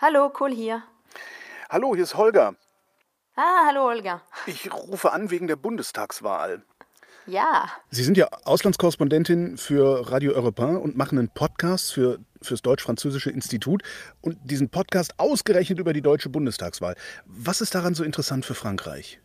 Hallo, Kohl hier. Hallo, hier ist Holger. Ah, hallo, Holger. Ich rufe an wegen der Bundestagswahl. Ja. Sie sind ja Auslandskorrespondentin für Radio Europain und machen einen Podcast für fürs Deutsch-Französische Institut und diesen Podcast ausgerechnet über die deutsche Bundestagswahl. Was ist daran so interessant für Frankreich?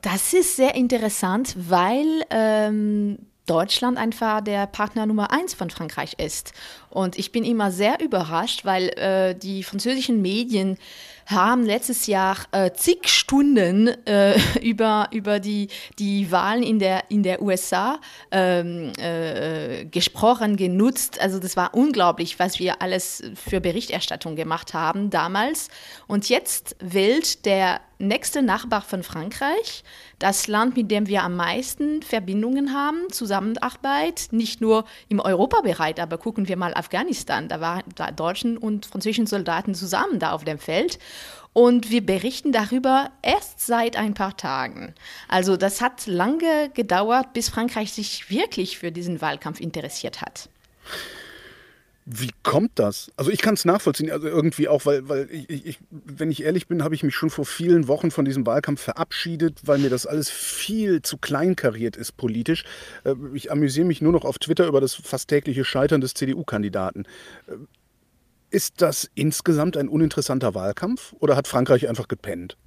Das ist sehr interessant, weil ähm, Deutschland einfach der Partner Nummer eins von Frankreich ist. Und ich bin immer sehr überrascht, weil äh, die französischen Medien haben letztes Jahr äh, zig Stunden äh, über, über die, die Wahlen in der, in der USA ähm, äh, gesprochen, genutzt. Also das war unglaublich, was wir alles für Berichterstattung gemacht haben damals. Und jetzt wählt der nächste Nachbar von Frankreich, das Land, mit dem wir am meisten Verbindungen haben, Zusammenarbeit, nicht nur im Europabereich, aber gucken wir mal Afghanistan, da waren da deutschen und französischen Soldaten zusammen da auf dem Feld. Und wir berichten darüber erst seit ein paar Tagen. Also das hat lange gedauert, bis Frankreich sich wirklich für diesen Wahlkampf interessiert hat. Wie kommt das? Also ich kann es nachvollziehen, also irgendwie auch, weil, weil ich, ich, wenn ich ehrlich bin, habe ich mich schon vor vielen Wochen von diesem Wahlkampf verabschiedet, weil mir das alles viel zu kleinkariert ist politisch. Äh, ich amüsiere mich nur noch auf Twitter über das fast tägliche Scheitern des CDU-Kandidaten. Äh, ist das insgesamt ein uninteressanter Wahlkampf oder hat Frankreich einfach gepennt?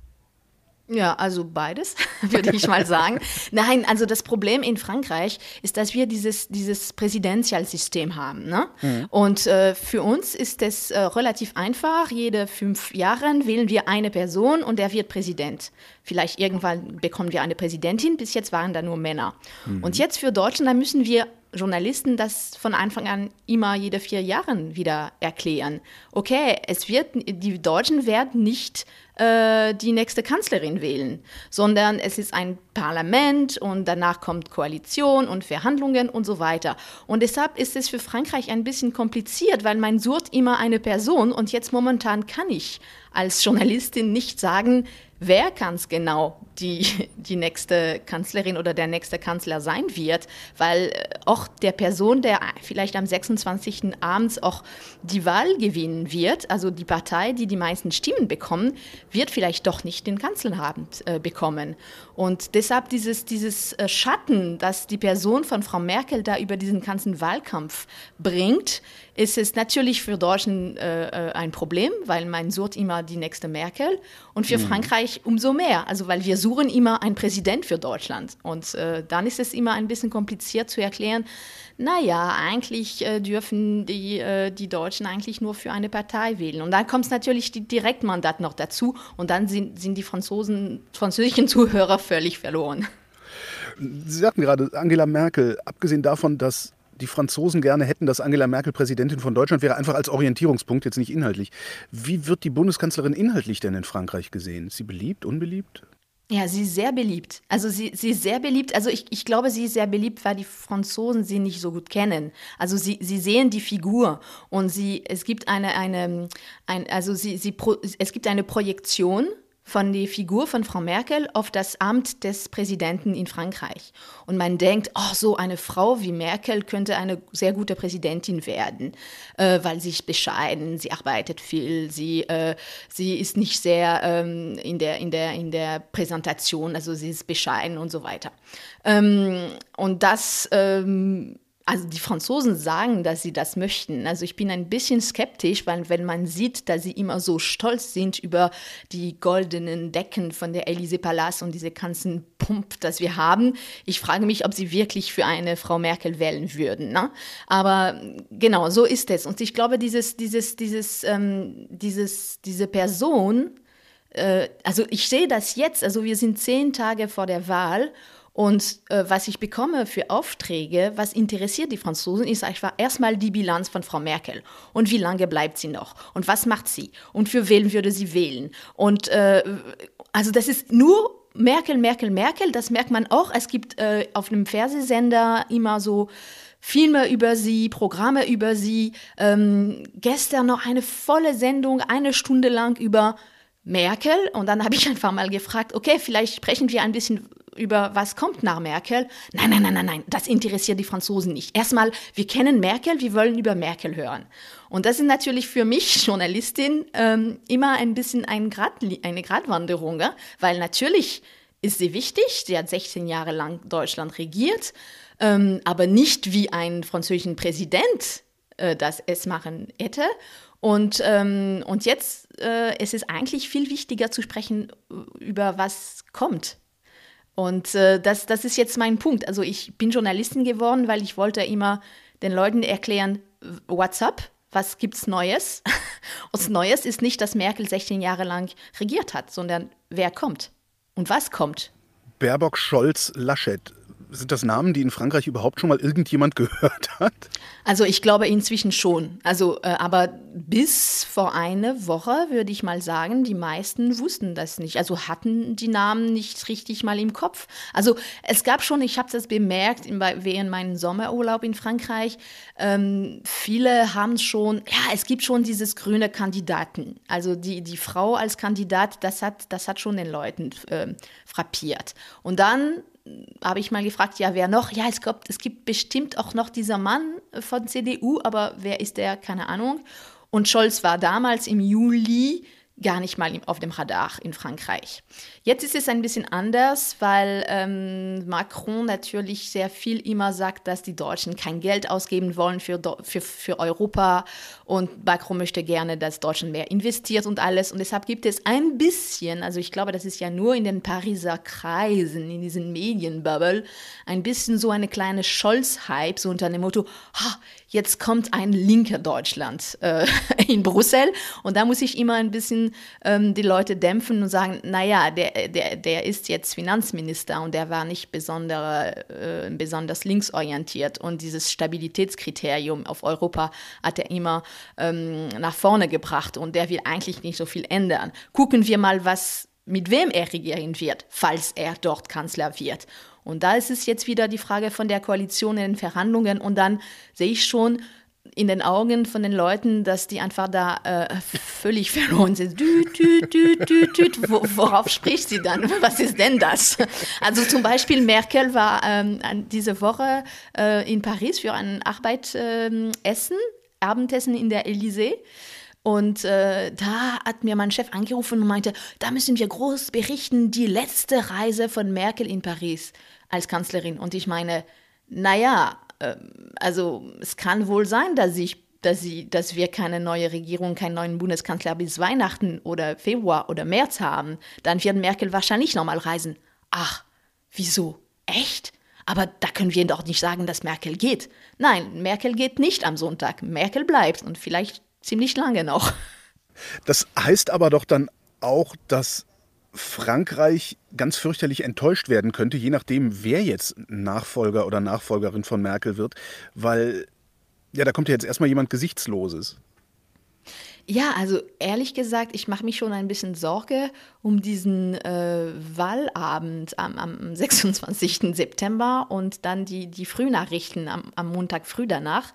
Ja, also beides, würde ich mal sagen. Nein, also das Problem in Frankreich ist, dass wir dieses, dieses Präsidentialsystem haben. Ne? Mhm. Und äh, für uns ist es äh, relativ einfach. Jede fünf Jahre wählen wir eine Person und der wird Präsident. Vielleicht irgendwann bekommen wir eine Präsidentin. Bis jetzt waren da nur Männer. Mhm. Und jetzt für Deutschland, da müssen wir Journalisten das von Anfang an immer jede vier Jahre wieder erklären. Okay, es wird, die Deutschen werden nicht äh, die nächste Kanzlerin wählen, sondern es ist ein Parlament und danach kommt Koalition und Verhandlungen und so weiter. Und deshalb ist es für Frankreich ein bisschen kompliziert, weil man sucht immer eine Person und jetzt momentan kann ich als Journalistin nicht sagen, wer ganz genau die, die nächste Kanzlerin oder der nächste Kanzler sein wird, weil äh, auch der Person, der vielleicht am 26. abends auch die Wahl gewinnen wird, also die Partei, die die meisten Stimmen bekommen, wird vielleicht doch nicht den Kanzlerabend äh, bekommen. Und deshalb dieses, dieses äh, Schatten, das die Person von Frau Merkel da über diesen ganzen Wahlkampf bringt, ist es natürlich für Deutschen äh, äh, ein Problem, weil man sucht immer die nächste Merkel und für mhm. Frankreich umso mehr, also weil wir suchen immer einen Präsident für Deutschland und äh, dann ist es immer ein bisschen kompliziert zu erklären, naja, eigentlich äh, dürfen die, äh, die Deutschen eigentlich nur für eine Partei wählen. Und dann kommt natürlich die Direktmandat noch dazu und dann sind, sind die Franzosen, französischen Zuhörer völlig verloren. Sie sagten gerade, Angela Merkel, abgesehen davon, dass die Franzosen gerne hätten, dass Angela Merkel Präsidentin von Deutschland wäre, einfach als Orientierungspunkt, jetzt nicht inhaltlich. Wie wird die Bundeskanzlerin inhaltlich denn in Frankreich gesehen? Ist sie beliebt, unbeliebt? Ja, sie ist sehr beliebt. Also sie, sie ist sehr beliebt. Also ich, ich glaube, sie ist sehr beliebt, weil die Franzosen sie nicht so gut kennen. Also sie, sie sehen die Figur und sie, es gibt eine, eine, ein, also sie, sie, es gibt eine Projektion von der Figur von Frau Merkel auf das Amt des Präsidenten in Frankreich. Und man denkt, oh, so eine Frau wie Merkel könnte eine sehr gute Präsidentin werden, äh, weil sie ist bescheiden, sie arbeitet viel, sie, äh, sie ist nicht sehr ähm, in, der, in, der, in der Präsentation, also sie ist bescheiden und so weiter. Ähm, und das ähm, also die Franzosen sagen, dass sie das möchten. Also ich bin ein bisschen skeptisch, weil wenn man sieht, dass sie immer so stolz sind über die goldenen Decken von der Élysée Palace und diese ganzen Pump, das wir haben, ich frage mich, ob sie wirklich für eine Frau Merkel wählen würden. Ne? Aber genau, so ist es. Und ich glaube, dieses, dieses, dieses, ähm, dieses, diese Person, äh, also ich sehe das jetzt, also wir sind zehn Tage vor der Wahl und äh, was ich bekomme für Aufträge, was interessiert die Franzosen, ist einfach erstmal die Bilanz von Frau Merkel. Und wie lange bleibt sie noch? Und was macht sie? Und für wen würde sie wählen? Und äh, also das ist nur Merkel, Merkel, Merkel. Das merkt man auch. Es gibt äh, auf einem Fernsehsender immer so Filme über sie, Programme über sie. Ähm, gestern noch eine volle Sendung, eine Stunde lang über Merkel. Und dann habe ich einfach mal gefragt, okay, vielleicht sprechen wir ein bisschen über was kommt nach Merkel. Nein, nein, nein, nein, nein, das interessiert die Franzosen nicht. Erstmal, wir kennen Merkel, wir wollen über Merkel hören. Und das ist natürlich für mich, Journalistin, ähm, immer ein bisschen ein Grad, eine Gratwanderung, weil natürlich ist sie wichtig. Sie hat 16 Jahre lang Deutschland regiert, ähm, aber nicht wie ein französischen Präsident äh, das es machen hätte. Und, ähm, und jetzt äh, es ist es eigentlich viel wichtiger zu sprechen äh, über was kommt. Und äh, das, das ist jetzt mein Punkt. Also ich bin Journalistin geworden, weil ich wollte immer den Leuten erklären, what's up, was gibt's Neues? Und Neues ist nicht, dass Merkel 16 Jahre lang regiert hat, sondern wer kommt und was kommt. Baerbock, Scholz, Laschet sind das Namen, die in Frankreich überhaupt schon mal irgendjemand gehört hat? Also ich glaube inzwischen schon. Also, äh, aber bis vor eine Woche würde ich mal sagen, die meisten wussten das nicht. Also hatten die Namen nicht richtig mal im Kopf. Also es gab schon, ich habe das bemerkt in, während meinem Sommerurlaub in Frankreich, ähm, viele haben schon, ja, es gibt schon dieses grüne Kandidaten. Also die, die Frau als Kandidat, das hat, das hat schon den Leuten äh, frappiert. Und dann habe ich mal gefragt, ja, wer noch? Ja, es gibt, es gibt bestimmt auch noch dieser Mann von CDU, aber wer ist der? Keine Ahnung. Und Scholz war damals im Juli gar nicht mal auf dem Radar in Frankreich. Jetzt ist es ein bisschen anders, weil ähm, Macron natürlich sehr viel immer sagt, dass die Deutschen kein Geld ausgeben wollen für, für, für Europa und Macron möchte gerne, dass Deutschland mehr investiert und alles. Und deshalb gibt es ein bisschen, also ich glaube, das ist ja nur in den Pariser Kreisen, in diesen Medienbubble, ein bisschen so eine kleine Scholz-Hype, so unter dem Motto, ha, jetzt kommt ein linker Deutschland äh, in Brüssel. Und da muss ich immer ein bisschen ähm, die Leute dämpfen und sagen, naja, der, der, der ist jetzt Finanzminister und der war nicht besondere, äh, besonders linksorientiert. Und dieses Stabilitätskriterium auf Europa hat er immer ähm, nach vorne gebracht und der will eigentlich nicht so viel ändern. Gucken wir mal, was mit wem er regieren wird, falls er dort Kanzler wird. Und da ist es jetzt wieder die Frage von der Koalition in den Verhandlungen. Und dann sehe ich schon in den Augen von den Leuten, dass die einfach da äh, völlig verloren sind. Dü, dü, dü, dü, dü. worauf spricht sie dann? Was ist denn das? Also zum Beispiel Merkel war ähm, diese Woche äh, in Paris für ein Arbeitsessen, äh, Abendessen in der Élysée. Und äh, da hat mir mein Chef angerufen und meinte, da müssen wir groß berichten, die letzte Reise von Merkel in Paris als Kanzlerin. Und ich meine, naja, äh, also es kann wohl sein, dass ich dass, sie, dass wir keine neue Regierung, keinen neuen Bundeskanzler bis Weihnachten oder Februar oder März haben, dann wird Merkel wahrscheinlich nochmal reisen. Ach, wieso? Echt? Aber da können wir doch nicht sagen, dass Merkel geht. Nein, Merkel geht nicht am Sonntag. Merkel bleibt und vielleicht ziemlich lange noch. Das heißt aber doch dann auch, dass Frankreich ganz fürchterlich enttäuscht werden könnte, je nachdem, wer jetzt Nachfolger oder Nachfolgerin von Merkel wird, weil ja, da kommt ja jetzt erstmal jemand Gesichtsloses. Ja, also ehrlich gesagt, ich mache mich schon ein bisschen Sorge um diesen äh, Wahlabend am, am 26. September und dann die, die Frühnachrichten am, am Montag früh danach,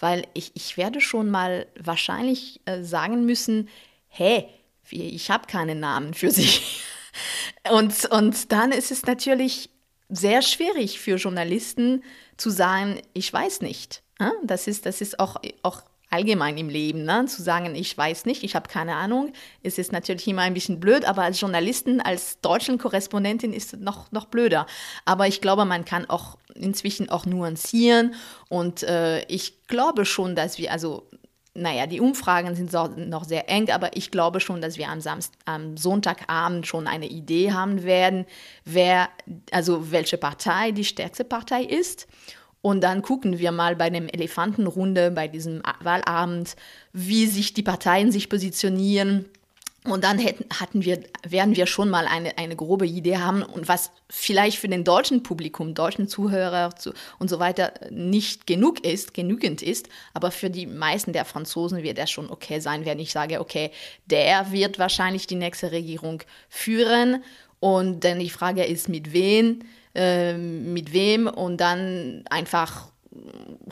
weil ich, ich werde schon mal wahrscheinlich äh, sagen müssen, hey, ich habe keinen Namen für sie. Und, und dann ist es natürlich sehr schwierig für Journalisten zu sagen, ich weiß nicht. Das ist, das ist auch, auch allgemein im Leben, ne? zu sagen, ich weiß nicht, ich habe keine Ahnung, es ist natürlich immer ein bisschen blöd, aber als Journalistin, als deutschen Korrespondentin ist es noch, noch blöder. Aber ich glaube, man kann auch inzwischen auch nuancieren und äh, ich glaube schon, dass wir, also naja, die Umfragen sind so, noch sehr eng, aber ich glaube schon, dass wir am, Samst am Sonntagabend schon eine Idee haben werden, wer, also welche Partei die stärkste Partei ist. Und dann gucken wir mal bei dem Elefantenrunde, bei diesem Wahlabend, wie sich die Parteien sich positionieren. Und dann hätten, hatten wir, werden wir schon mal eine, eine grobe Idee haben und was vielleicht für den deutschen Publikum, deutschen Zuhörer zu, und so weiter nicht genug ist, genügend ist, aber für die meisten der Franzosen wird das schon okay sein, wenn ich sage, okay, der wird wahrscheinlich die nächste Regierung führen. Und dann die Frage ist, mit wen, äh, mit wem und dann einfach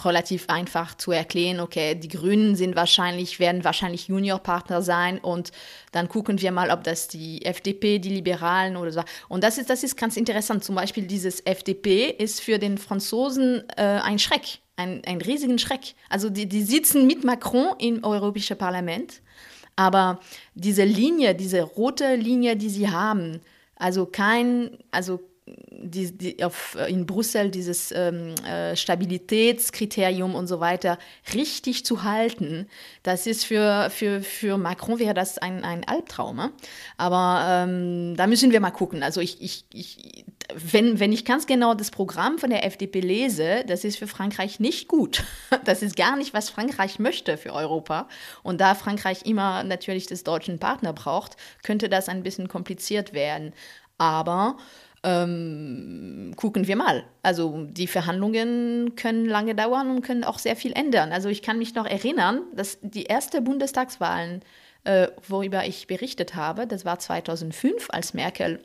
relativ einfach zu erklären, okay, die Grünen sind wahrscheinlich, werden wahrscheinlich Juniorpartner sein und dann gucken wir mal, ob das die FDP, die Liberalen oder so. Und das ist, das ist ganz interessant. Zum Beispiel dieses FDP ist für den Franzosen äh, ein Schreck, ein, ein riesigen Schreck. Also die, die sitzen mit Macron im Europäischen Parlament, aber diese Linie, diese rote Linie, die sie haben, also kein, also die, die auf, äh, in Brüssel dieses ähm, äh, Stabilitätskriterium und so weiter richtig zu halten, das ist für, für, für Macron wäre das ein, ein Albtraum. Aber ähm, da müssen wir mal gucken. Also ich, ich, ich, wenn, wenn ich ganz genau das Programm von der FDP lese, das ist für Frankreich nicht gut. Das ist gar nicht, was Frankreich möchte für Europa. Und da Frankreich immer natürlich das deutschen Partner braucht, könnte das ein bisschen kompliziert werden. Aber ähm, gucken wir mal. Also die Verhandlungen können lange dauern und können auch sehr viel ändern. Also ich kann mich noch erinnern, dass die erste Bundestagswahlen, äh, worüber ich berichtet habe, das war 2005, als Merkel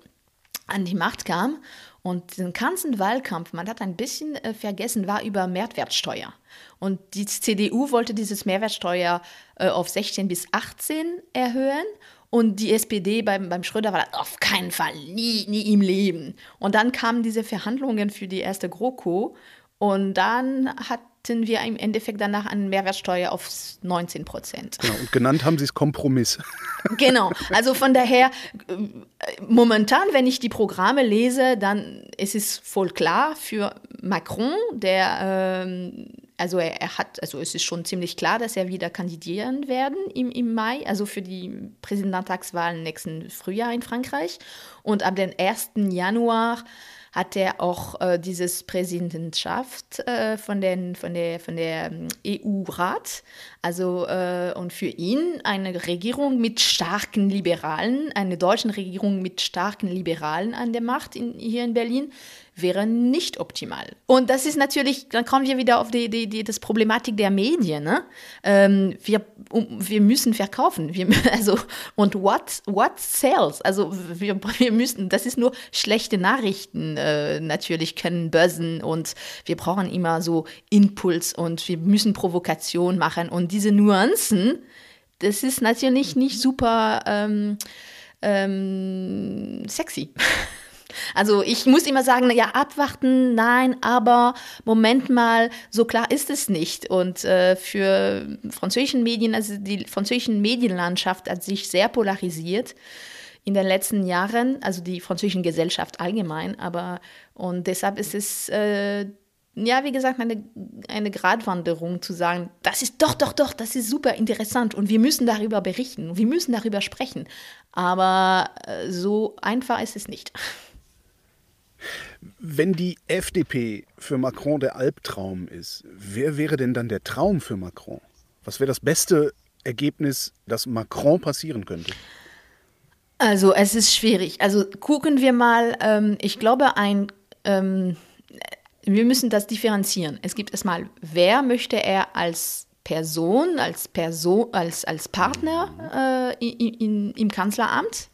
an die Macht kam. Und den ganzen Wahlkampf, man hat ein bisschen äh, vergessen, war über Mehrwertsteuer. Und die CDU wollte dieses Mehrwertsteuer äh, auf 16 bis 18 erhöhen. Und die SPD beim, beim Schröder war das auf keinen Fall, nie, nie im Leben. Und dann kamen diese Verhandlungen für die erste GroKo und dann hatten wir im Endeffekt danach eine Mehrwertsteuer auf 19 Prozent. Genau, und genannt haben sie es Kompromiss. Genau, also von daher, äh, momentan, wenn ich die Programme lese, dann ist es voll klar für Macron, der ähm, also er, er, hat, also es ist schon ziemlich klar, dass er wieder kandidieren werden im, im Mai, also für die Präsidentschaftswahlen nächsten Frühjahr in Frankreich. Und ab dem 1. Januar hat er auch äh, dieses Präsidentschaft äh, von, den, von der, von der ähm, EU-Rat. Also äh, und für ihn eine Regierung mit starken Liberalen, eine deutsche Regierung mit starken Liberalen an der Macht in, hier in Berlin wäre nicht optimal. Und das ist natürlich, dann kommen wir wieder auf die, die, die das Problematik der Medien. Ne? Ähm, wir, wir müssen verkaufen. Wir, also, und what, what sells? Also wir, wir müssen, das ist nur schlechte Nachrichten äh, natürlich können Börsen und wir brauchen immer so Impuls und wir müssen Provokation machen. Und diese Nuancen, das ist natürlich nicht super ähm, ähm, sexy. Also ich muss immer sagen, ja, abwarten, nein, aber Moment mal, so klar ist es nicht. Und äh, für französischen Medien, also die französische Medienlandschaft hat sich sehr polarisiert in den letzten Jahren, also die französische Gesellschaft allgemein, aber und deshalb ist es äh, ja, wie gesagt, eine, eine Gratwanderung zu sagen, das ist doch, doch, doch, das ist super interessant und wir müssen darüber berichten, wir müssen darüber sprechen. Aber äh, so einfach ist es nicht. Wenn die FDP für Macron der Albtraum ist, wer wäre denn dann der Traum für Macron? Was wäre das beste Ergebnis, das Macron passieren könnte? Also es ist schwierig. Also gucken wir mal, ähm, ich glaube, ein, ähm, wir müssen das differenzieren. Es gibt erstmal, wer möchte er als Person, als Person, als, als Partner äh, in, in, im Kanzleramt?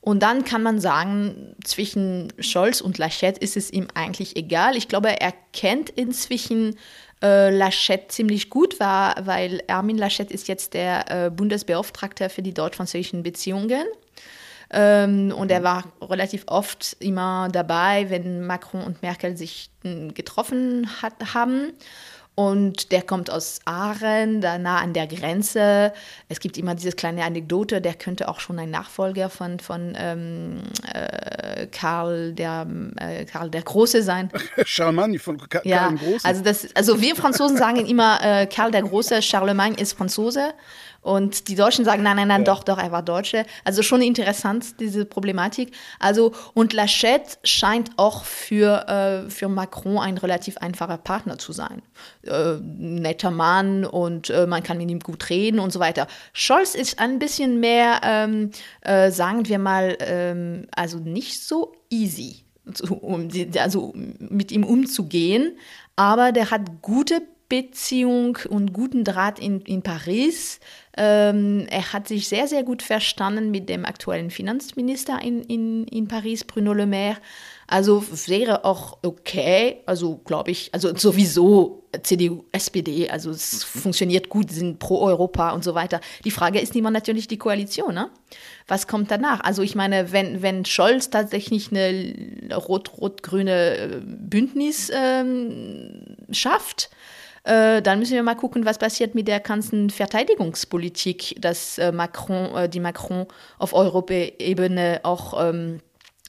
Und dann kann man sagen, zwischen Scholz und Laschet ist es ihm eigentlich egal. Ich glaube, er kennt inzwischen äh, Laschet ziemlich gut, war, weil Armin Laschet ist jetzt der äh, Bundesbeauftragte für die deutsch-französischen Beziehungen. Ähm, und er war relativ oft immer dabei, wenn Macron und Merkel sich hm, getroffen hat, haben. Und der kommt aus Aachen, da nah an der Grenze. Es gibt immer diese kleine Anekdote, der könnte auch schon ein Nachfolger von, von ähm, äh, Karl, der, äh, Karl der Große sein. Charlemagne von Karl ja, dem Großen. Also, das, also wir Franzosen sagen immer, äh, Karl der Große, Charlemagne ist Franzose. Und die Deutschen sagen, nein, nein, nein, ja. doch, doch, er war Deutsche. Also schon interessant, diese Problematik. Also, und Laschet scheint auch für, äh, für Macron ein relativ einfacher Partner zu sein. Äh, netter Mann und äh, man kann mit ihm gut reden und so weiter. Scholz ist ein bisschen mehr, ähm, äh, sagen wir mal, ähm, also nicht so easy, also mit ihm umzugehen, aber der hat gute Beziehung und guten Draht in, in Paris. Ähm, er hat sich sehr, sehr gut verstanden mit dem aktuellen Finanzminister in, in, in Paris, Bruno Le Maire. Also wäre auch okay, also glaube ich, also sowieso CDU, SPD, also es funktioniert gut, sind pro Europa und so weiter. Die Frage ist immer natürlich die Koalition, ne? Was kommt danach? Also ich meine, wenn, wenn Scholz tatsächlich eine rot-rot-grüne äh, Bündnis ähm, schafft, äh, dann müssen wir mal gucken, was passiert mit der ganzen Verteidigungspolitik, dass äh, Macron, äh, die Macron auf Europaebene auch ähm,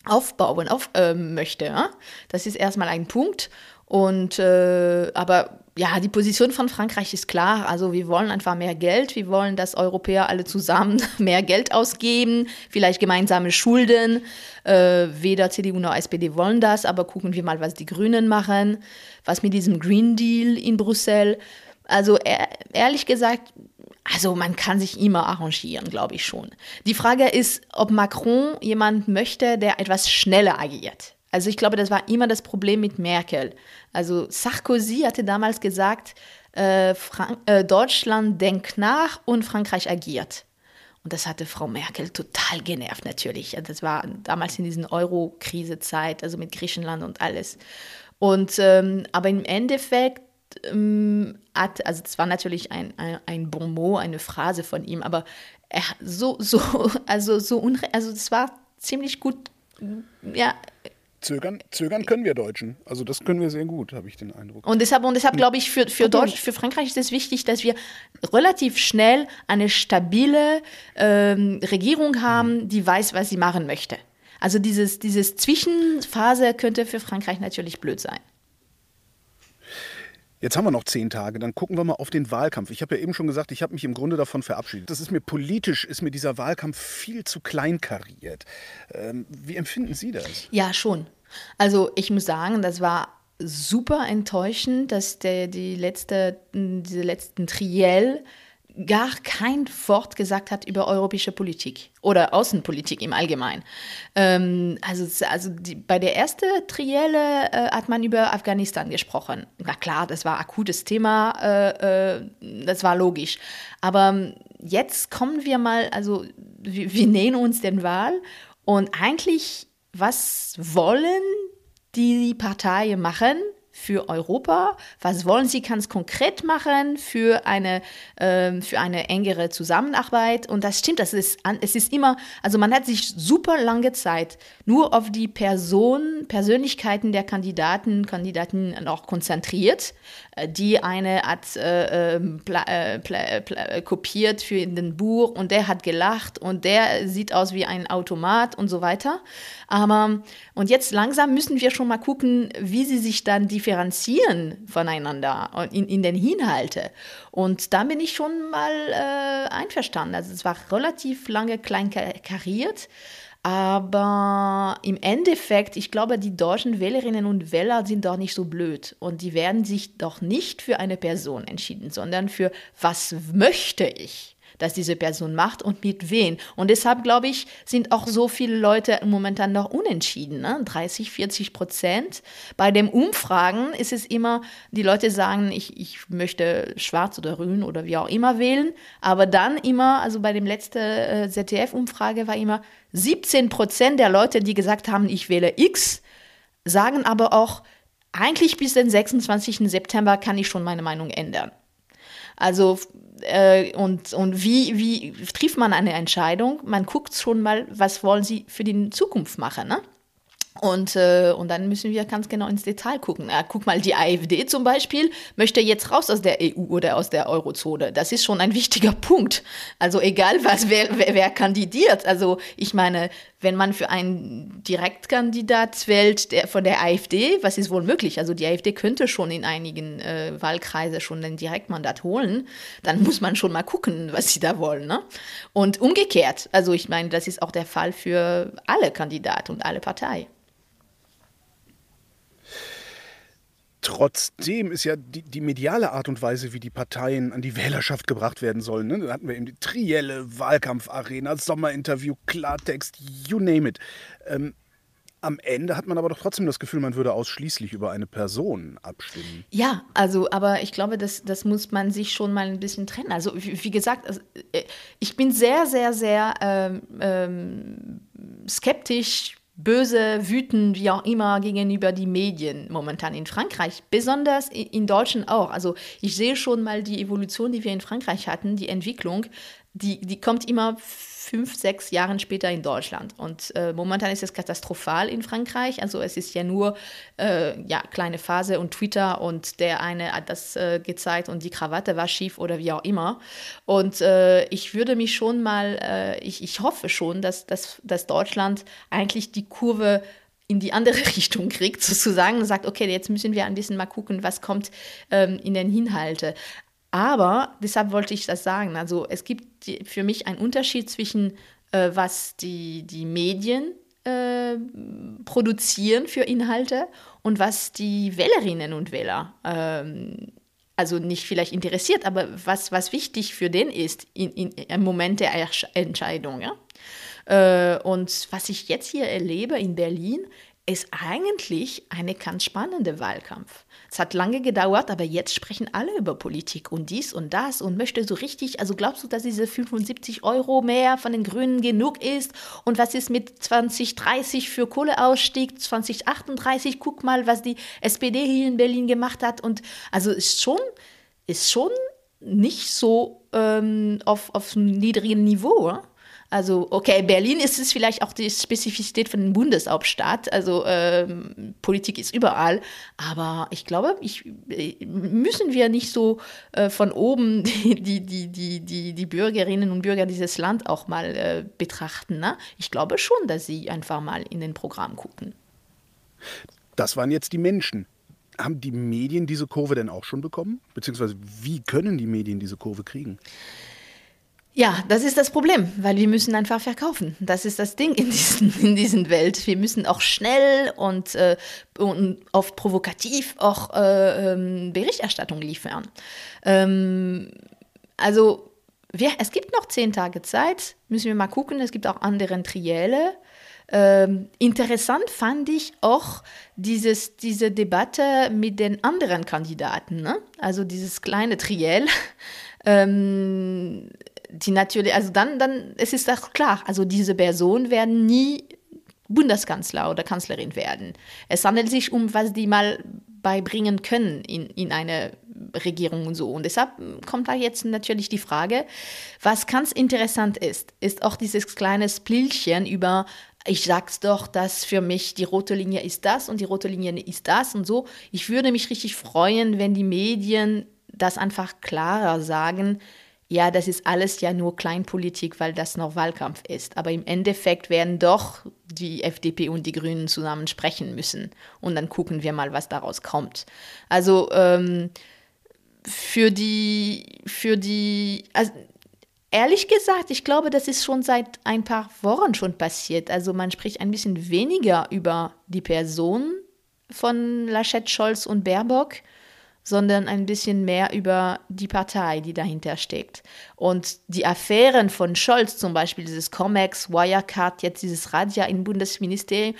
aufbauen auf, äh, möchte. Ja? Das ist erstmal ein Punkt. Und äh, aber ja, die Position von Frankreich ist klar. Also wir wollen einfach mehr Geld. Wir wollen, dass Europäer alle zusammen mehr Geld ausgeben, vielleicht gemeinsame Schulden. Äh, weder CDU noch SPD wollen das, aber gucken wir mal, was die Grünen machen, was mit diesem Green Deal in Brüssel. Also ehrlich gesagt, also man kann sich immer arrangieren, glaube ich schon. Die Frage ist, ob Macron jemand möchte, der etwas schneller agiert. Also ich glaube, das war immer das Problem mit Merkel. Also Sarkozy hatte damals gesagt, äh, äh, Deutschland denkt nach und Frankreich agiert. Und das hatte Frau Merkel total genervt natürlich. Das war damals in diesen Euro-Krise-Zeit, also mit Griechenland und alles. Und ähm, aber im Endeffekt ähm, hat, also es war natürlich ein, ein, ein Bonmot, eine Phrase von ihm, aber er so, so, also so unre also es war ziemlich gut, ja. Zögern, zögern können wir Deutschen. Also das können wir sehr gut, habe ich den Eindruck. Und deshalb, und deshalb glaube ich, für, für, Deutsch, für Frankreich ist es wichtig, dass wir relativ schnell eine stabile ähm, Regierung haben, die weiß, was sie machen möchte. Also dieses, dieses Zwischenphase könnte für Frankreich natürlich blöd sein. Jetzt haben wir noch zehn Tage, dann gucken wir mal auf den Wahlkampf. Ich habe ja eben schon gesagt, ich habe mich im Grunde davon verabschiedet. Das ist mir politisch, ist mir dieser Wahlkampf viel zu kleinkariert. Ähm, wie empfinden Sie das? Ja, schon. Also ich muss sagen, das war super enttäuschend, dass der, die letzte, diese letzten Triell gar kein Wort gesagt hat über europäische Politik oder Außenpolitik im Allgemeinen. Ähm, also also die, bei der ersten Trielle äh, hat man über Afghanistan gesprochen. Na klar, das war akutes Thema, äh, äh, das war logisch. Aber ähm, jetzt kommen wir mal, also wir, wir nähern uns den Wahl und eigentlich, was wollen die Parteien machen? Für Europa? Was wollen Sie ganz konkret machen für eine, ähm, für eine engere Zusammenarbeit? Und das stimmt, das ist, es ist immer, also man hat sich super lange Zeit nur auf die Person, Persönlichkeiten der Kandidaten, Kandidaten noch konzentriert, äh, die eine hat äh, ähm, pla, äh, pla, pla, kopiert für den Buch und der hat gelacht und der sieht aus wie ein Automat und so weiter. Aber, und jetzt langsam müssen wir schon mal gucken, wie sie sich dann differenzieren voneinander in, in den Inhalte. Und da bin ich schon mal äh, einverstanden. Also es war relativ lange klein kariert. Aber im Endeffekt, ich glaube, die deutschen Wählerinnen und Wähler sind doch nicht so blöd. Und die werden sich doch nicht für eine Person entschieden, sondern für was möchte ich dass diese Person macht und mit wen. Und deshalb, glaube ich, sind auch so viele Leute momentan noch unentschieden. Ne? 30, 40 Prozent. Bei den Umfragen ist es immer, die Leute sagen, ich, ich möchte schwarz oder grün oder wie auch immer wählen. Aber dann immer, also bei dem letzten äh, ZDF-Umfrage war immer 17 Prozent der Leute, die gesagt haben, ich wähle X, sagen aber auch, eigentlich bis den 26. September kann ich schon meine Meinung ändern. Also äh, und, und wie, wie trifft man eine Entscheidung? Man guckt schon mal, was wollen sie für die Zukunft machen. Ne? Und, äh, und dann müssen wir ganz genau ins Detail gucken. Ja, guck mal, die AfD zum Beispiel möchte jetzt raus aus der EU oder aus der Eurozone. Das ist schon ein wichtiger Punkt. Also egal was, wer, wer, wer kandidiert. Also ich meine, wenn man für einen Direktkandidat wählt der, von der AfD, was ist wohl möglich? Also die AfD könnte schon in einigen äh, Wahlkreise schon ein Direktmandat holen. Dann muss man schon mal gucken, was sie da wollen. Ne? Und umgekehrt, also ich meine, das ist auch der Fall für alle Kandidaten und alle Parteien. Trotzdem ist ja die, die, mediale Art und Weise, wie die Parteien an die Wählerschaft gebracht werden sollen. Ne? Da hatten wir eben die Trielle, Wahlkampfarena, Sommerinterview, Klartext, you name it. Ähm, Am Ende hat man aber doch trotzdem das Gefühl, man würde ausschließlich über eine Person abstimmen. Ja, also, aber ich glaube, das, das muss man sich schon mal ein bisschen trennen. Also, wie, wie gesagt, also, äh, ich bin sehr, sehr, sehr ähm, ähm, skeptisch, böse, wütend, wie auch immer, gegenüber die Medien momentan in Frankreich. Besonders in Deutschland auch. Also, ich sehe schon mal die Evolution, die wir in Frankreich hatten, die Entwicklung, die, die kommt immer fünf, sechs Jahren später in Deutschland. Und äh, momentan ist es katastrophal in Frankreich. Also es ist ja nur äh, ja, kleine Phase und Twitter und der eine hat das äh, gezeigt und die Krawatte war schief oder wie auch immer. Und äh, ich würde mich schon mal, äh, ich, ich hoffe schon, dass, dass, dass Deutschland eigentlich die Kurve in die andere Richtung kriegt, sozusagen, und sagt, okay, jetzt müssen wir ein bisschen mal gucken, was kommt ähm, in den Inhalte. Aber deshalb wollte ich das sagen. Also es gibt für mich einen Unterschied zwischen, äh, was die, die Medien äh, produzieren für Inhalte und was die Wählerinnen und Wähler, ähm, also nicht vielleicht interessiert, aber was, was wichtig für den ist in, in, im Moment der Entscheidung. Ja? Äh, und was ich jetzt hier erlebe in Berlin, ist eigentlich eine ganz spannende Wahlkampf. Es hat lange gedauert, aber jetzt sprechen alle über Politik und dies und das und möchte so richtig, also glaubst du, dass diese 75 Euro mehr von den Grünen genug ist? Und was ist mit 2030 für Kohleausstieg, 2038? Guck mal, was die SPD hier in Berlin gemacht hat. Und also ist schon, ist schon nicht so ähm, auf, auf einem niedrigen Niveau. Oder? Also, okay, Berlin ist es vielleicht auch die Spezifität von der Bundeshauptstadt. Also, ähm, Politik ist überall. Aber ich glaube, ich, äh, müssen wir nicht so äh, von oben die, die, die, die, die, die Bürgerinnen und Bürger dieses Land auch mal äh, betrachten. Ne? Ich glaube schon, dass sie einfach mal in den Programm gucken. Das waren jetzt die Menschen. Haben die Medien diese Kurve denn auch schon bekommen? Beziehungsweise wie können die Medien diese Kurve kriegen? Ja, das ist das Problem, weil wir müssen einfach verkaufen. Das ist das Ding in diesen, in diesen Welt. Wir müssen auch schnell und, äh, und oft provokativ auch äh, ähm, Berichterstattung liefern. Ähm, also wir, es gibt noch zehn Tage Zeit, müssen wir mal gucken. Es gibt auch andere Trielle. Ähm, interessant fand ich auch dieses, diese Debatte mit den anderen Kandidaten, ne? also dieses kleine Triell. Ähm, die natürlich, also dann, dann, es ist auch klar, also diese Personen werden nie Bundeskanzler oder Kanzlerin werden. Es handelt sich um, was die mal beibringen können in, in eine Regierung und so. Und deshalb kommt da jetzt natürlich die Frage, was ganz interessant ist, ist auch dieses kleine Splilchen über ich sag's doch, dass für mich die rote Linie ist das und die rote Linie ist das und so. Ich würde mich richtig freuen, wenn die Medien das einfach klarer sagen, ja, das ist alles ja nur Kleinpolitik, weil das noch Wahlkampf ist. Aber im Endeffekt werden doch die FDP und die Grünen zusammen sprechen müssen. Und dann gucken wir mal, was daraus kommt. Also ähm, für die, für die, also ehrlich gesagt, ich glaube, das ist schon seit ein paar Wochen schon passiert. Also man spricht ein bisschen weniger über die Person von Laschet, Scholz und Baerbock sondern ein bisschen mehr über die Partei, die dahinter steckt. Und die Affären von Scholz, zum Beispiel dieses Comex, Wirecard, jetzt dieses Radia im Bundesministerium,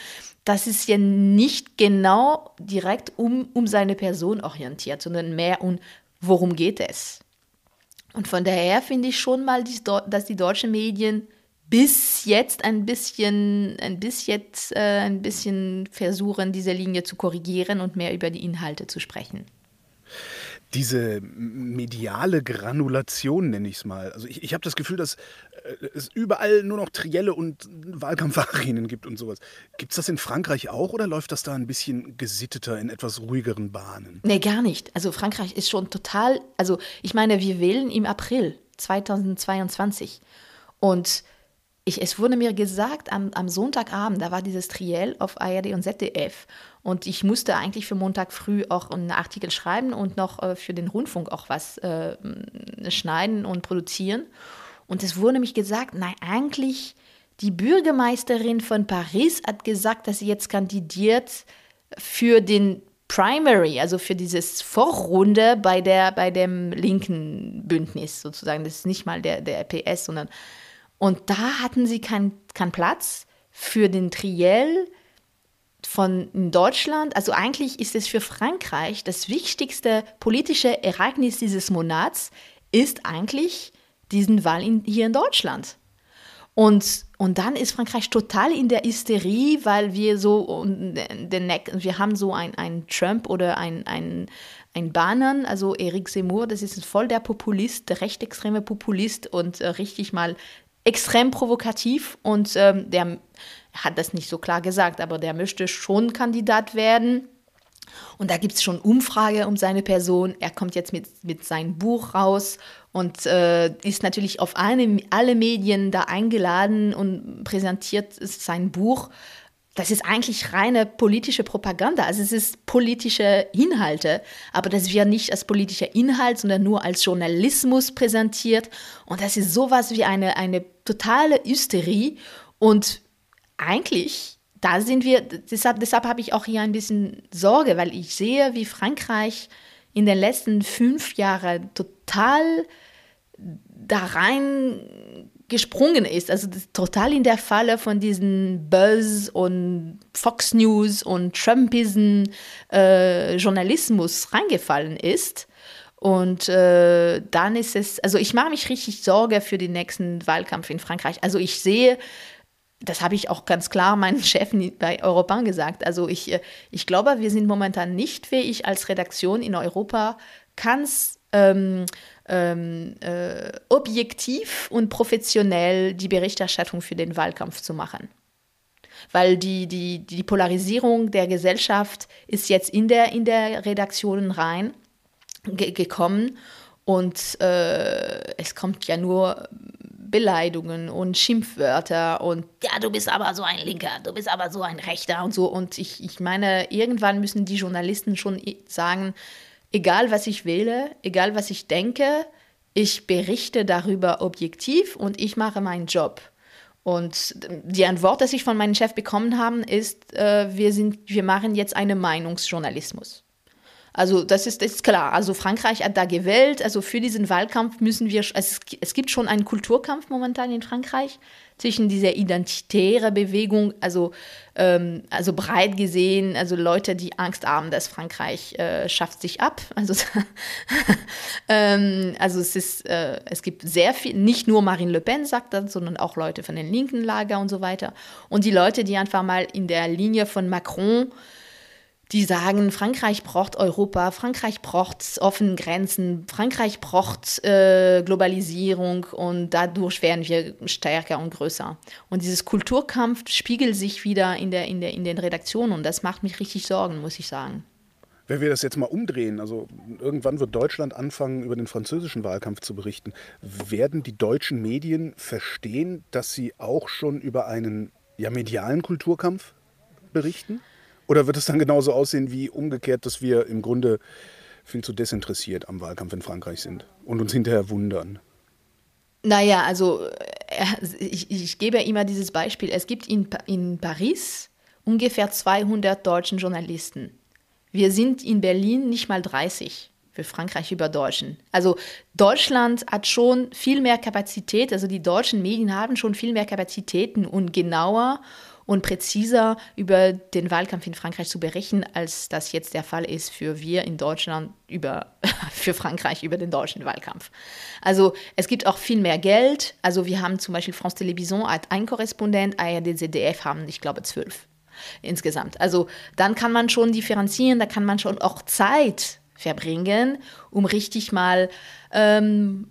das ist ja nicht genau direkt um, um seine Person orientiert, sondern mehr um, worum geht es. Und von daher finde ich schon mal, dass die deutschen Medien bis jetzt ein bisschen, ein bisschen, äh, ein bisschen versuchen, diese Linie zu korrigieren und mehr über die Inhalte zu sprechen diese mediale Granulation, nenne ich es mal. Also ich, ich habe das Gefühl, dass äh, es überall nur noch Trielle und Wahlkampfarenen gibt und sowas. Gibt es das in Frankreich auch oder läuft das da ein bisschen gesitteter in etwas ruhigeren Bahnen? Nee, gar nicht. Also Frankreich ist schon total, also ich meine, wir wählen im April 2022 und ich, es wurde mir gesagt, am, am Sonntagabend, da war dieses Triell auf ARD und ZDF. Und ich musste eigentlich für Montag früh auch einen Artikel schreiben und noch äh, für den Rundfunk auch was äh, schneiden und produzieren. Und es wurde nämlich gesagt, nein, eigentlich die Bürgermeisterin von Paris hat gesagt, dass sie jetzt kandidiert für den Primary, also für dieses Vorrunde bei, der, bei dem linken Bündnis sozusagen. Das ist nicht mal der, der PS, sondern. Und da hatten sie keinen kein Platz für den Triell von Deutschland, also eigentlich ist es für Frankreich das wichtigste politische Ereignis dieses Monats, ist eigentlich diesen Wahl in, hier in Deutschland. Und, und dann ist Frankreich total in der Hysterie, weil wir so, den, wir haben so ein, Trump oder ein, ein, also Eric Zemmour, das ist voll der Populist, der rechtsextreme Populist und äh, richtig mal extrem provokativ und ähm, der hat das nicht so klar gesagt, aber der möchte schon Kandidat werden. Und da gibt es schon Umfrage um seine Person. Er kommt jetzt mit, mit seinem Buch raus und äh, ist natürlich auf eine, alle Medien da eingeladen und präsentiert sein Buch. Das ist eigentlich reine politische Propaganda. Also es ist politische Inhalte, aber das wird nicht als politischer Inhalt, sondern nur als Journalismus präsentiert. Und das ist sowas wie eine, eine totale Hysterie. Und eigentlich da sind wir, deshalb, deshalb habe ich auch hier ein bisschen Sorge, weil ich sehe, wie Frankreich in den letzten fünf Jahren total da rein gesprungen ist, also total in der Falle von diesen Buzz und Fox News und Trumpism äh, Journalismus reingefallen ist. Und äh, dann ist es, also ich mache mich richtig Sorge für den nächsten Wahlkampf in Frankreich. Also ich sehe das habe ich auch ganz klar meinen Chef bei Europan gesagt. Also ich, äh, ich glaube, wir sind momentan nicht fähig, als Redaktion in Europa ganz ähm, ähm, äh, objektiv und professionell die Berichterstattung für den Wahlkampf zu machen. Weil die, die, die Polarisierung der Gesellschaft ist jetzt in der, in der Redaktion rein ge gekommen und äh, es kommt ja nur Beleidigungen und Schimpfwörter und ja, du bist aber so ein Linker, du bist aber so ein Rechter und so. Und ich, ich meine, irgendwann müssen die Journalisten schon sagen, egal was ich wähle, egal was ich denke, ich berichte darüber objektiv und ich mache meinen Job. Und die Antwort, die ich von meinem Chef bekommen habe, ist, äh, wir, sind, wir machen jetzt einen Meinungsjournalismus. Also das ist, das ist klar. Also Frankreich hat da gewählt. Also für diesen Wahlkampf müssen wir, also es, es gibt schon einen Kulturkampf momentan in Frankreich zwischen dieser identitären Bewegung, also, ähm, also breit gesehen, also Leute, die Angst haben, dass Frankreich äh, schafft sich ab. Also, ähm, also es ist, äh, es gibt sehr viel, nicht nur Marine Le Pen sagt das, sondern auch Leute von den linken Lager und so weiter. Und die Leute, die einfach mal in der Linie von Macron die sagen, Frankreich braucht Europa, Frankreich braucht offene Grenzen, Frankreich braucht äh, Globalisierung und dadurch werden wir stärker und größer. Und dieses Kulturkampf spiegelt sich wieder in, der, in, der, in den Redaktionen und das macht mich richtig Sorgen, muss ich sagen. Wenn wir das jetzt mal umdrehen, also irgendwann wird Deutschland anfangen, über den französischen Wahlkampf zu berichten, werden die deutschen Medien verstehen, dass sie auch schon über einen ja, medialen Kulturkampf berichten? Oder wird es dann genauso aussehen wie umgekehrt, dass wir im Grunde viel zu desinteressiert am Wahlkampf in Frankreich sind und uns hinterher wundern? Naja, also äh, ich, ich gebe immer dieses Beispiel. Es gibt in, in Paris ungefähr 200 deutschen Journalisten. Wir sind in Berlin nicht mal 30 für Frankreich über Deutschen. Also Deutschland hat schon viel mehr Kapazität, also die deutschen Medien haben schon viel mehr Kapazitäten und genauer und präziser über den Wahlkampf in Frankreich zu berichten, als das jetzt der Fall ist für wir in Deutschland über, für Frankreich über den deutschen Wahlkampf. Also es gibt auch viel mehr Geld. Also wir haben zum Beispiel France Télévision hat ein Korrespondent, ARD, ZDF haben, ich glaube, zwölf insgesamt. Also dann kann man schon differenzieren, da kann man schon auch Zeit verbringen, um richtig mal ähm,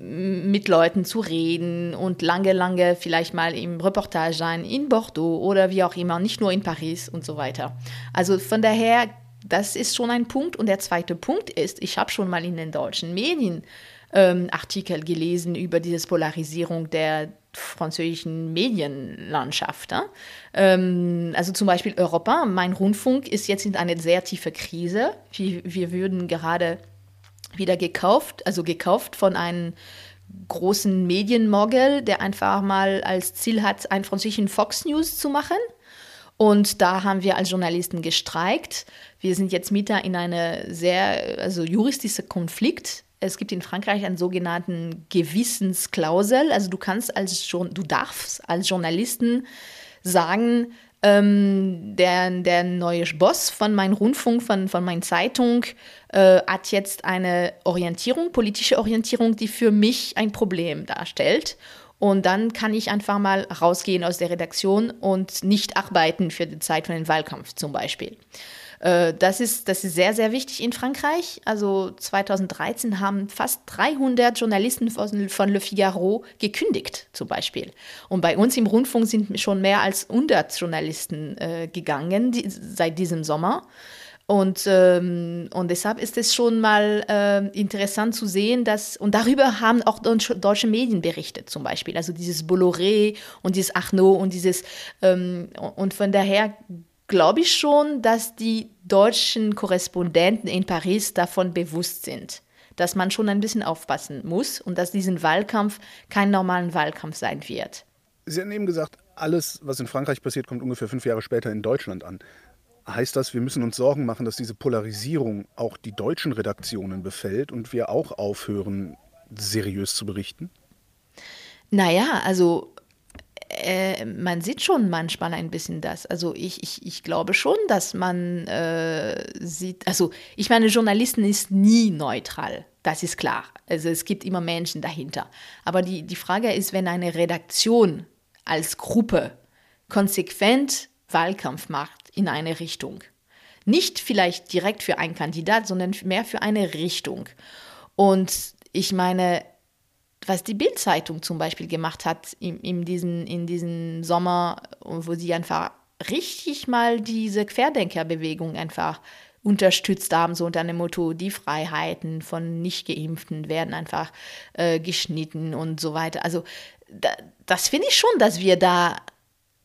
mit Leuten zu reden und lange, lange vielleicht mal im Reportage sein in Bordeaux oder wie auch immer, nicht nur in Paris und so weiter. Also von daher, das ist schon ein Punkt. Und der zweite Punkt ist, ich habe schon mal in den deutschen Medien ähm, Artikel gelesen über diese Polarisierung der französischen Medienlandschaft. Ja? Ähm, also zum Beispiel Europa, mein Rundfunk ist jetzt in einer sehr tiefen Krise. Wir, wir würden gerade wieder gekauft, also gekauft von einem großen Medienmogel, der einfach mal als Ziel hat, einen französischen Fox News zu machen. Und da haben wir als Journalisten gestreikt. Wir sind jetzt mitten in einem sehr also juristischen Konflikt. Es gibt in Frankreich einen sogenannten Gewissensklausel. Also du kannst als du darfst als Journalisten sagen, Ähm, der, der neue Boss von meinem Rundfunk, von, von meiner Zeitung, äh, hat jetzt eine Orientierung, politische Orientierung, die für mich ein Problem darstellt. Und dann kann ich einfach mal rausgehen aus der Redaktion und nicht arbeiten für die Zeit von dem Wahlkampf zum Beispiel. Äh, das ist, das ist sehr, sehr wichtig in Frankreich. Also 2013 haben fast 300 Journalisten von, von Le Figaro gekündigt, zum Beispiel. Und bei uns im Rundfunk sind schon mehr als 100 Journalisten äh, gegangen die, seit diesem Sommer. Und, ähm, und deshalb ist es schon mal äh, interessant zu sehen, dass, und darüber haben auch deutsche Medien berichtet zum Beispiel, also dieses Bolloré und dieses Arnaud und dieses, ähm, und von daher glaube ich schon, dass die deutschen Korrespondenten in Paris davon bewusst sind, dass man schon ein bisschen aufpassen muss und dass diesen Wahlkampf kein normalen Wahlkampf sein wird. Sie haben eben gesagt, alles, was in Frankreich passiert, kommt ungefähr fünf Jahre später in Deutschland an. Heißt das, wir müssen uns Sorgen machen, dass diese Polarisierung auch die deutschen Redaktionen befällt und wir auch aufhören, seriös zu berichten? Naja, also äh, man sieht schon manchmal ein bisschen das. Also ich, ich, ich glaube schon, dass man äh, sieht, also ich meine, Journalisten ist nie neutral. Das ist klar. Also es gibt immer Menschen dahinter. Aber die, die Frage ist, wenn eine Redaktion als Gruppe konsequent Wahlkampf macht, in eine Richtung. Nicht vielleicht direkt für einen Kandidat, sondern mehr für eine Richtung. Und ich meine, was die Bildzeitung zum Beispiel gemacht hat in, in, diesen, in diesen Sommer, wo sie einfach richtig mal diese Querdenkerbewegung einfach unterstützt haben, so unter dem Motto, die Freiheiten von Nicht-Geimpften werden einfach äh, geschnitten und so weiter. Also da, das finde ich schon, dass wir da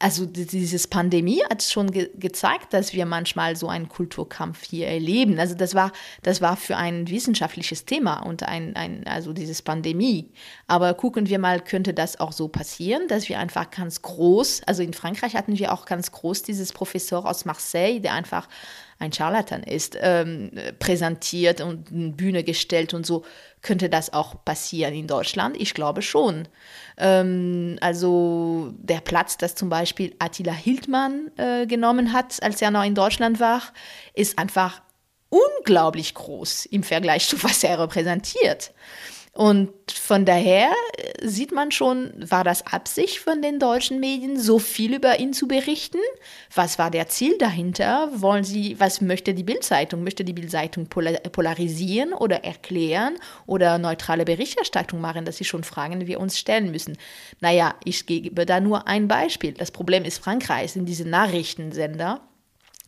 also dieses Pandemie hat schon ge gezeigt, dass wir manchmal so einen Kulturkampf hier erleben. Also das war, das war für ein wissenschaftliches Thema und ein, ein, also dieses Pandemie. Aber gucken wir mal, könnte das auch so passieren, dass wir einfach ganz groß, also in Frankreich hatten wir auch ganz groß dieses Professor aus Marseille, der einfach ein Charlatan ist, ähm, präsentiert und eine Bühne gestellt und so. Könnte das auch passieren in Deutschland? Ich glaube schon. Ähm, also der Platz, das zum Beispiel Attila Hildmann äh, genommen hat, als er noch in Deutschland war, ist einfach unglaublich groß im Vergleich zu was er repräsentiert. Und von daher äh, sieht man schon, war das Absicht von den deutschen Medien, so viel über ihn zu berichten? Was war der Ziel dahinter? Wollen sie, was möchte die Bildzeitung? Möchte die Bildzeitung polarisieren oder erklären oder neutrale Berichterstattung machen? Das sind schon Fragen, die wir uns stellen müssen. Naja, ich gebe da nur ein Beispiel. Das Problem ist Frankreich, sind diese Nachrichtensender,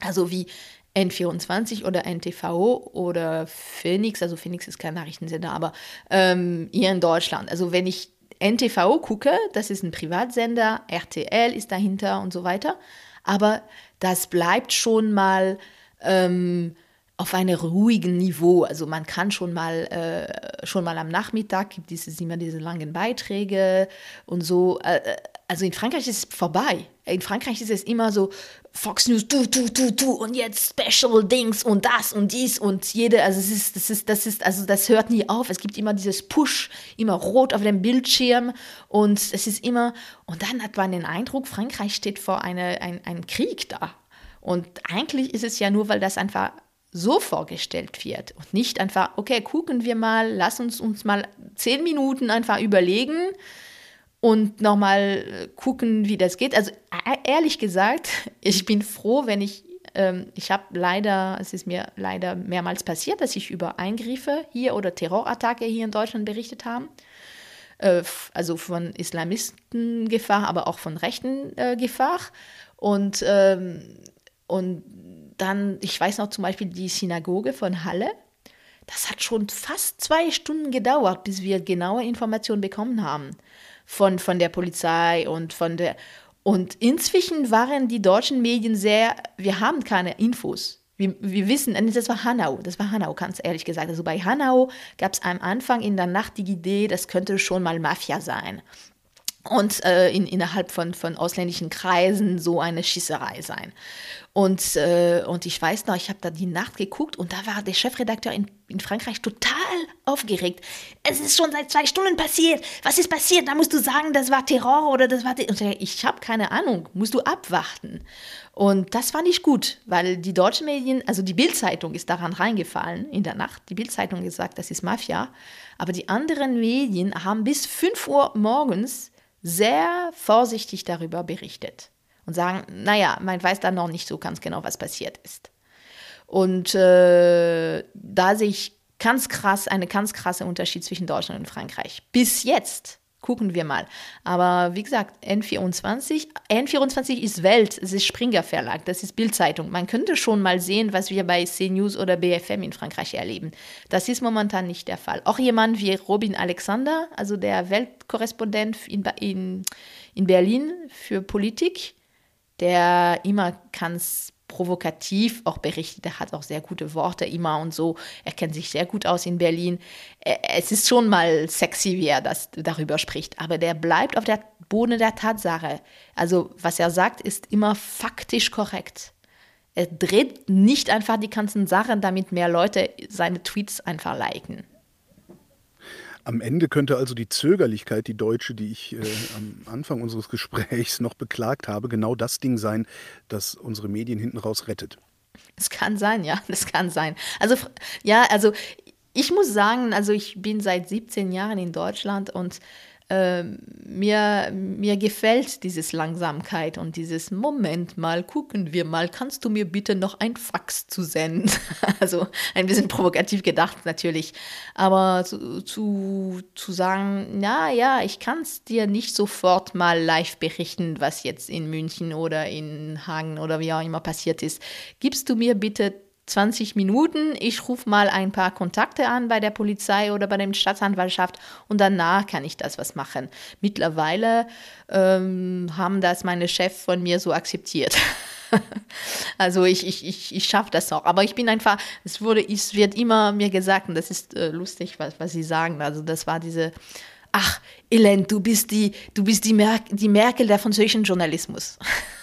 also wie N24 oder NTV oder Phoenix, also Phoenix ist kein Nachrichtensender, aber ähm, hier in Deutschland. Also wenn ich NTV gucke, das ist ein Privatsender, RTL ist dahinter und so weiter, aber das bleibt schon mal ähm, auf einem ruhigen Niveau. Also man kann schon mal, äh, schon mal am Nachmittag gibt es immer diese langen Beiträge und so. Äh, äh, also in Frankreich ist es vorbei. In Frankreich ist es immer so, Fox News, du, du, du, du und jetzt Special Dings und das und dies und jede, also es ist, das ist, das ist, also das hört nie auf. Es gibt immer dieses Push, immer rot auf dem Bildschirm und es ist immer, und dann hat man den Eindruck, Frankreich steht vor eine, ein, einem Krieg da. Und eigentlich ist es ja nur, weil das einfach so vorgestellt wird und nicht einfach, okay, gucken wir mal, lass uns uns mal zehn Minuten einfach überlegen und nochmal äh, gucken, wie das geht. Also e-, ehrlich gesagt, ich bin froh, wenn ich, ähm, ich habe leider, es ist mir leider mehrmals passiert, dass ich über Eingriffe hier oder Terrorattacke hier in Deutschland berichtet habe. Äh, also von Islamistengefahr, aber auch von rechten äh, Gefahr. Und, ähm, und dann, ich weiß noch zum Beispiel die Synagoge von Halle. Das hat schon fast zwei Stunden gedauert, bis wir genaue Informationen bekommen haben von, von der Polizei und von der. Und inzwischen waren die deutschen Medien sehr, wir haben keine Infos. Wir, wir wissen, das war Hanau, das war Hanau, ganz ehrlich gesagt. Also bei Hanau gab es am Anfang in der Nacht die Idee, das könnte schon mal Mafia sein. und äh, in, innerhalb von, von ausländischen Kreisen so eine Schießerei sein. Und, äh, und ich weiß noch, ich habe da die Nacht geguckt und da war der Chefredakteur in, in Frankreich total aufgeregt. Es ist schon seit zwei Stunden passiert. Was ist passiert? Da musst du sagen, das war Terror oder das war. Und ich habe keine Ahnung. Musst du abwarten. Und das fand ich gut, weil die deutschen Medien, also die Bildzeitung ist daran reingefallen in der Nacht. Die Bildzeitung gesagt, das ist Mafia. Aber die anderen Medien haben bis 5 Uhr morgens sehr vorsichtig darüber berichtet und sagen, naja, man weiß da noch nicht so ganz genau, was passiert ist. Und äh, da sehe ich ganz krass, eine ganz krasse Unterschied zwischen Deutschland und Frankreich. Bis jetzt gucken wir mal. Aber wie gesagt, N24, N24 ist Welt, es ist Springer Verlag, das ist Bildzeitung. Man könnte schon mal sehen, was wir bei CNews oder BFM in Frankreich erleben. Das ist momentan nicht der Fall. Auch jemand wie Robin Alexander, also der Weltkorrespondent in, in, in Berlin für Politik, der immer ganz provokativ auch berichtet. Er hat auch sehr gute Worte immer und so. Er kennt sich sehr gut aus in Berlin. Es ist schon mal sexy, wie er das darüber spricht, aber der bleibt auf der Boden der Tatsache. Also was er sagt, ist immer faktisch korrekt. Er dreht nicht einfach die ganzen Sachen, damit mehr Leute seine Tweets einfach liken. Am Ende könnte also die Zögerlichkeit, die deutsche, die ich äh, am Anfang unseres Gesprächs noch beklagt habe, genau das Ding sein, das unsere Medien hinten raus rettet. Es kann sein, ja, das kann sein. Also ja, also ich muss sagen, also ich bin seit 17 Jahren in Deutschland und äh, mir, mir gefällt dieses Langsamkeit und dieses Moment mal, gucken wir mal, kannst du mir bitte noch ein Fax zu senden? also ein bisschen provokativ gedacht natürlich, aber zu, zu, zu sagen, na ja, ich kann es dir nicht sofort mal live berichten, was jetzt in München oder in Hagen oder wie auch immer passiert ist. Gibst du mir bitte 20 Minuten. Ich rufe mal ein paar Kontakte an bei der Polizei oder bei der Staatsanwaltschaft und danach kann ich das was machen. Mittlerweile ähm, haben das meine Chefs von mir so akzeptiert. also ich, ich, ich, ich schaffe das auch. Aber ich bin einfach, es wurde, es wird immer mir gesagt, und das ist äh, lustig, was, was sie sagen. Also das war diese, ach, Elen, du bist die, du bist die, Mer die Merkel der französischen Journalismus.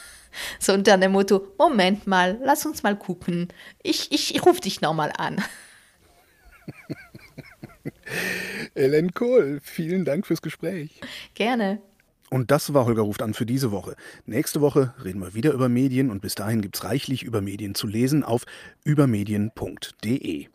So unter dem Motto, Moment mal, lass uns mal gucken. Ich, ich, ich rufe dich nochmal an. Ellen Kohl, vielen Dank fürs Gespräch. Gerne. Und das war Holger ruft an für diese Woche. Nächste Woche reden wir wieder über Medien und bis dahin gibt es reichlich über Medien zu lesen auf übermedien.de.